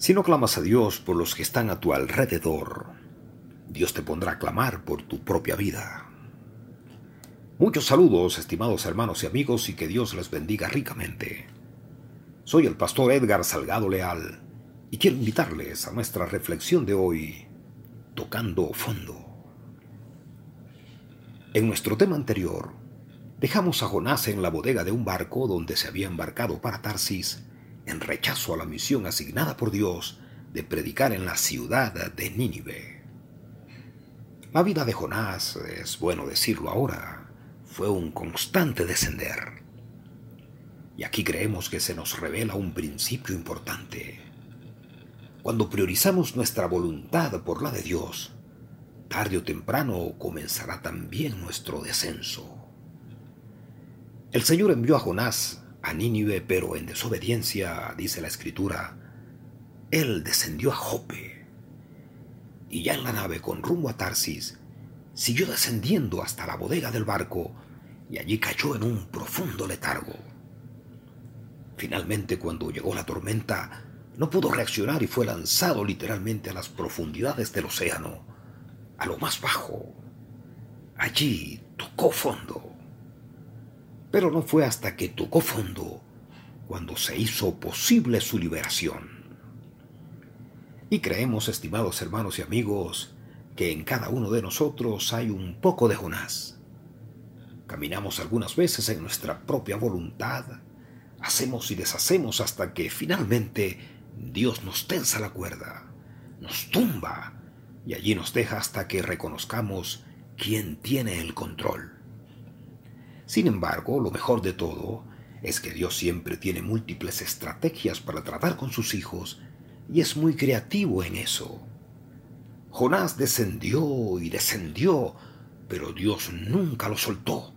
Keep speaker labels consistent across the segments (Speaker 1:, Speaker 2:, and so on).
Speaker 1: Si no clamas a Dios por los que están a tu alrededor, Dios te pondrá a clamar por tu propia vida. Muchos saludos, estimados hermanos y amigos, y que Dios les bendiga ricamente. Soy el pastor Edgar Salgado Leal y quiero invitarles a nuestra reflexión de hoy, tocando fondo. En nuestro tema anterior, dejamos a Jonás en la bodega de un barco donde se había embarcado para Tarsis en rechazo a la misión asignada por Dios de predicar en la ciudad de Nínive. La vida de Jonás, es bueno decirlo ahora, fue un constante descender. Y aquí creemos que se nos revela un principio importante. Cuando priorizamos nuestra voluntad por la de Dios, tarde o temprano comenzará también nuestro descenso. El Señor envió a Jonás a Nínive, pero en desobediencia, dice la escritura, él descendió a Jope. Y ya en la nave con rumbo a Tarsis, siguió descendiendo hasta la bodega del barco y allí cayó en un profundo letargo. Finalmente, cuando llegó la tormenta, no pudo reaccionar y fue lanzado literalmente a las profundidades del océano, a lo más bajo. Allí tocó fondo. Pero no fue hasta que tocó fondo cuando se hizo posible su liberación. Y creemos, estimados hermanos y amigos, que en cada uno de nosotros hay un poco de Jonás. Caminamos algunas veces en nuestra propia voluntad, hacemos y deshacemos hasta que finalmente Dios nos tensa la cuerda, nos tumba y allí nos deja hasta que reconozcamos quién tiene el control. Sin embargo, lo mejor de todo es que Dios siempre tiene múltiples estrategias para tratar con sus hijos y es muy creativo en eso. Jonás descendió y descendió, pero Dios nunca lo soltó.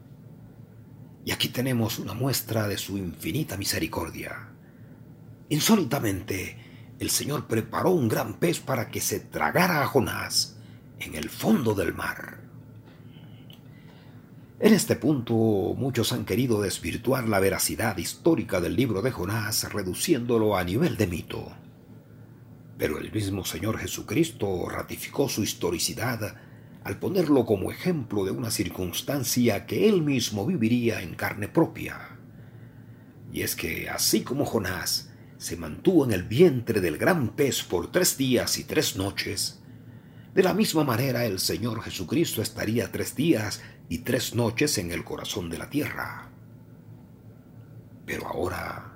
Speaker 1: Y aquí tenemos una muestra de su infinita misericordia. Insólitamente, el Señor preparó un gran pez para que se tragara a Jonás en el fondo del mar. En este punto muchos han querido desvirtuar la veracidad histórica del libro de Jonás reduciéndolo a nivel de mito. Pero el mismo Señor Jesucristo ratificó su historicidad al ponerlo como ejemplo de una circunstancia que él mismo viviría en carne propia. Y es que así como Jonás se mantuvo en el vientre del gran pez por tres días y tres noches, de la misma manera el Señor Jesucristo estaría tres días y tres noches en el corazón de la tierra. Pero ahora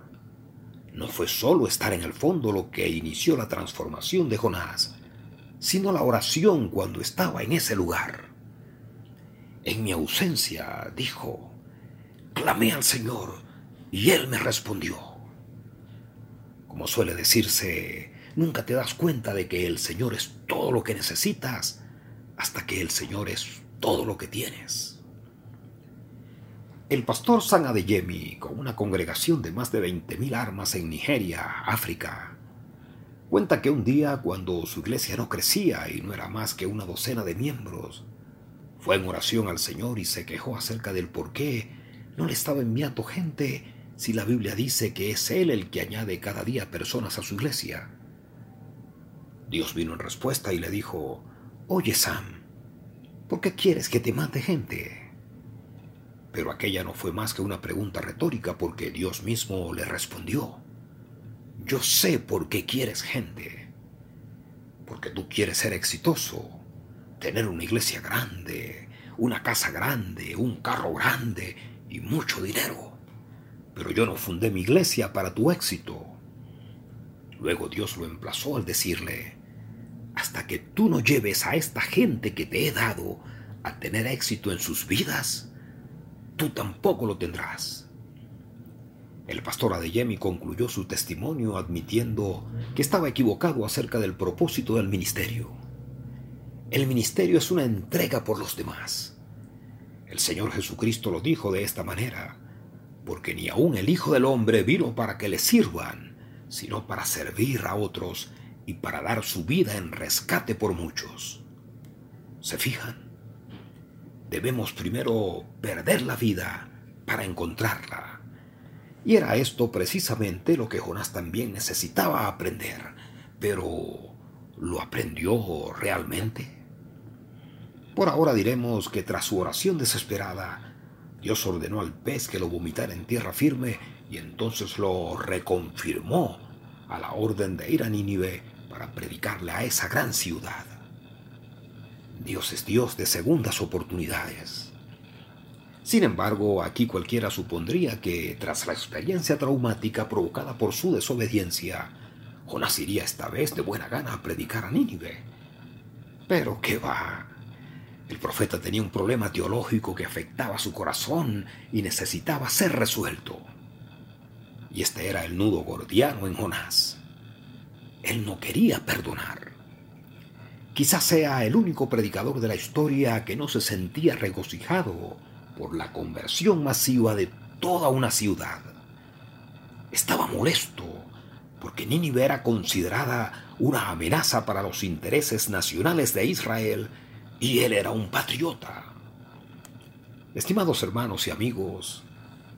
Speaker 1: no fue solo estar en el fondo lo que inició la transformación de Jonás, sino la oración cuando estaba en ese lugar. En mi ausencia, dijo, clamé al Señor y Él me respondió. Como suele decirse, nunca te das cuenta de que el Señor es todo lo que necesitas hasta que el Señor es todo lo que tienes. El pastor San Adeyemi, con una congregación de más de 20.000 armas en Nigeria, África, cuenta que un día, cuando su iglesia no crecía y no era más que una docena de miembros, fue en oración al Señor y se quejó acerca del por qué no le estaba enviando gente si la Biblia dice que es Él el que añade cada día personas a su iglesia? Dios vino en respuesta y le dijo, Oye Sam, ¿por qué quieres que te mate gente? Pero aquella no fue más que una pregunta retórica porque Dios mismo le respondió, Yo sé por qué quieres gente, porque tú quieres ser exitoso, tener una iglesia grande, una casa grande, un carro grande y mucho dinero pero yo no fundé mi iglesia para tu éxito. Luego Dios lo emplazó al decirle, hasta que tú no lleves a esta gente que te he dado a tener éxito en sus vidas, tú tampoco lo tendrás. El pastor Adeyemi concluyó su testimonio admitiendo que estaba equivocado acerca del propósito del ministerio. El ministerio es una entrega por los demás. El Señor Jesucristo lo dijo de esta manera porque ni aun el Hijo del Hombre vino para que le sirvan, sino para servir a otros y para dar su vida en rescate por muchos. ¿Se fijan? Debemos primero perder la vida para encontrarla. Y era esto precisamente lo que Jonás también necesitaba aprender, Pero, ¿lo aprendió realmente? Por ahora diremos que tras su oración desesperada, Dios ordenó al pez que lo vomitara en tierra firme y entonces lo reconfirmó a la orden de ir a Nínive para predicarle a esa gran ciudad. Dios es Dios de segundas oportunidades. Sin embargo, aquí cualquiera supondría que, tras la experiencia traumática provocada por su desobediencia, Jonás iría esta vez de buena gana a predicar a Nínive. Pero qué va. El profeta tenía un problema teológico que afectaba su corazón y necesitaba ser resuelto. Y este era el nudo gordiano en Jonás. Él no quería perdonar. Quizás sea el único predicador de la historia que no se sentía regocijado por la conversión masiva de toda una ciudad. Estaba molesto porque Nínive era considerada una amenaza para los intereses nacionales de Israel y él era un patriota. Estimados hermanos y amigos,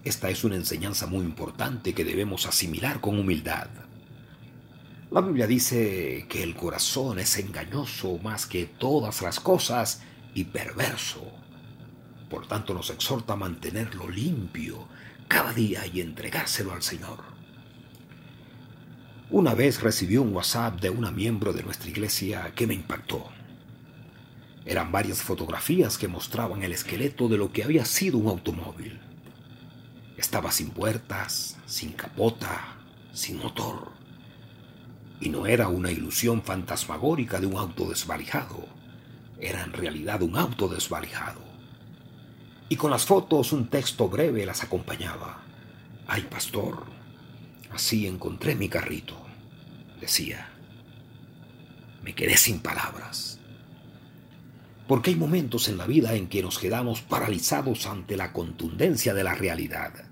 Speaker 1: esta es una enseñanza muy importante que debemos asimilar con humildad. La Biblia dice que el corazón es engañoso más que todas las cosas y perverso. Por tanto nos exhorta a mantenerlo limpio cada día y entregárselo al Señor. Una vez recibí un WhatsApp de una miembro de nuestra iglesia que me impactó. Eran varias fotografías que mostraban el esqueleto de lo que había sido un automóvil. Estaba sin puertas, sin capota, sin motor y no era una ilusión fantasmagórica de un auto desvalijado, era en realidad un auto desvalijado. Y con las fotos un texto breve las acompañaba. Ay, pastor, así encontré mi carrito, decía. Me quedé sin palabras. Porque hay momentos en la vida en que nos quedamos paralizados ante la contundencia de la realidad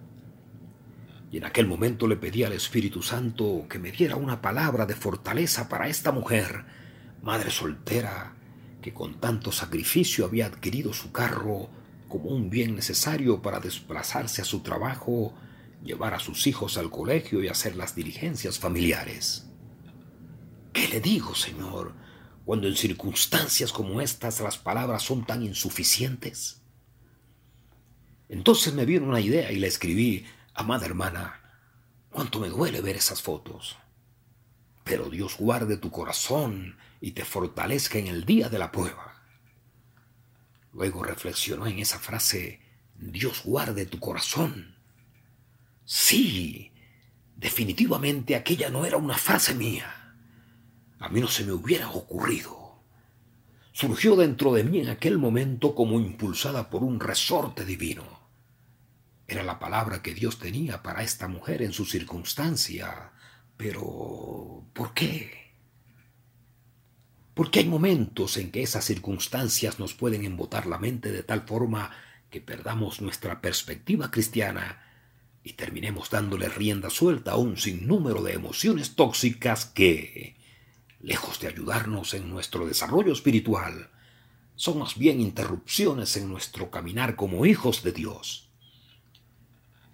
Speaker 1: y en aquel momento le pedí al Espíritu Santo que me diera una palabra de fortaleza para esta mujer, madre soltera, que con tanto sacrificio había adquirido su carro como un bien necesario para desplazarse a su trabajo, llevar a sus hijos al colegio y hacer las diligencias familiares. ¿Qué le digo, Señor, cuando en circunstancias como estas las palabras son tan insuficientes? Entonces me vino una idea y le escribí, Amada hermana, cuánto me duele ver esas fotos. Pero Dios guarde tu corazón y te fortalezca en el día de la prueba. Luego reflexionó en esa frase, Dios guarde tu corazón. Sí, definitivamente aquella no era una frase mía. A mí no se me hubiera ocurrido. Surgió dentro de mí en aquel momento como impulsada por un resorte divino. Era la palabra que Dios tenía para esta mujer en su circunstancia. Pero, ¿por qué? Porque hay momentos en que esas circunstancias nos pueden embotar la mente de tal forma que perdamos nuestra perspectiva cristiana y terminemos dándole rienda suelta a un sinnúmero de emociones tóxicas que, lejos de ayudarnos en nuestro desarrollo espiritual, son más bien interrupciones en nuestro caminar como hijos de Dios.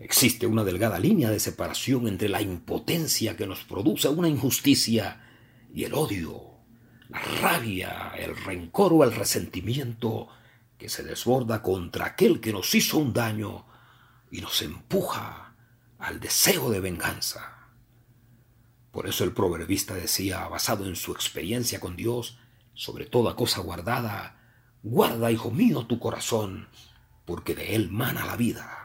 Speaker 1: Existe una delgada línea de separación entre la impotencia que nos produce una injusticia y el odio, la rabia, el rencor o el resentimiento que se desborda contra aquel que nos hizo un daño y nos empuja al deseo de venganza. Por eso el proverbista decía, basado en su experiencia con Dios, sobre toda cosa guardada, guarda, hijo mío, tu corazón, porque de él mana la vida.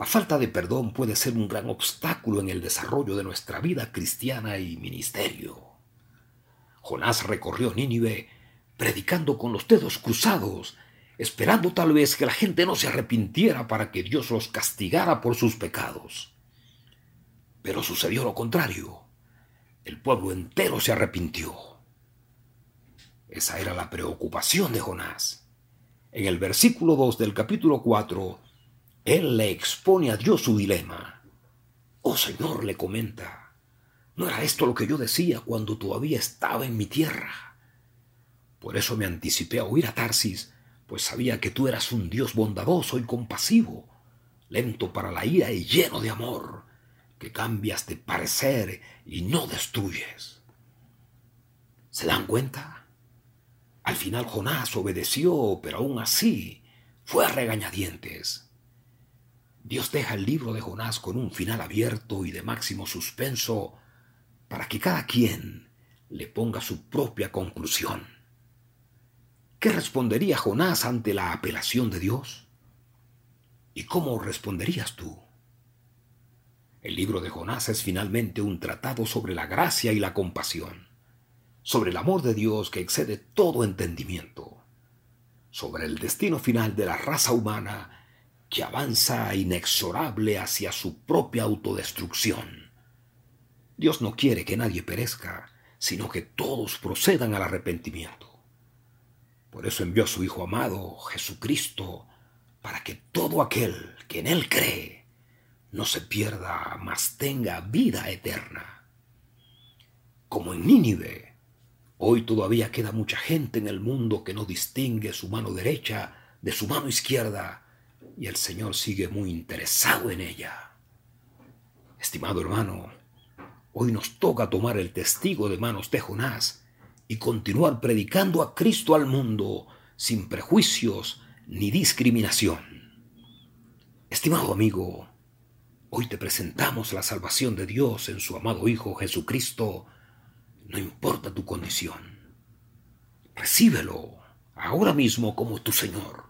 Speaker 1: La falta de perdón puede ser un gran obstáculo en el desarrollo de nuestra vida cristiana y ministerio. Jonás recorrió Nínive predicando con los dedos cruzados, esperando tal vez que la gente no se arrepintiera para que Dios los castigara por sus pecados. Pero sucedió lo contrario. El pueblo entero se arrepintió. Esa era la preocupación de Jonás. En el versículo 2 del capítulo 4 él le expone a Dios su dilema. Oh Señor, le comenta, ¿no era esto lo que yo decía cuando todavía estaba en mi tierra? Por eso me anticipé a huir a Tarsis, pues sabía que tú eras un Dios bondadoso y compasivo, lento para la ira y lleno de amor, que cambias de parecer y no destruyes. ¿Se dan cuenta? Al final Jonás obedeció, pero aún así fue a regañadientes. Dios deja el libro de Jonás con un final abierto y de máximo suspenso para que cada quien le ponga su propia conclusión. ¿Qué respondería Jonás ante la apelación de Dios? ¿Y cómo responderías tú? El libro de Jonás es finalmente un tratado sobre la gracia y la compasión, sobre el amor de Dios que excede todo entendimiento, sobre el destino final de la raza humana que avanza inexorable hacia su propia autodestrucción. Dios no quiere que nadie perezca, sino que todos procedan al arrepentimiento. Por eso envió a su Hijo amado, Jesucristo, para que todo aquel que en Él cree no se pierda, mas tenga vida eterna. Como en Nínive, hoy todavía queda mucha gente en el mundo que no distingue su mano derecha de su mano izquierda, y el Señor sigue muy interesado en ella. Estimado hermano, hoy nos toca tomar el testigo de manos de Jonás y continuar predicando a Cristo al mundo sin prejuicios ni discriminación. Estimado amigo, hoy te presentamos la salvación de Dios en su amado Hijo Jesucristo, no importa tu condición. Recíbelo ahora mismo como tu Señor.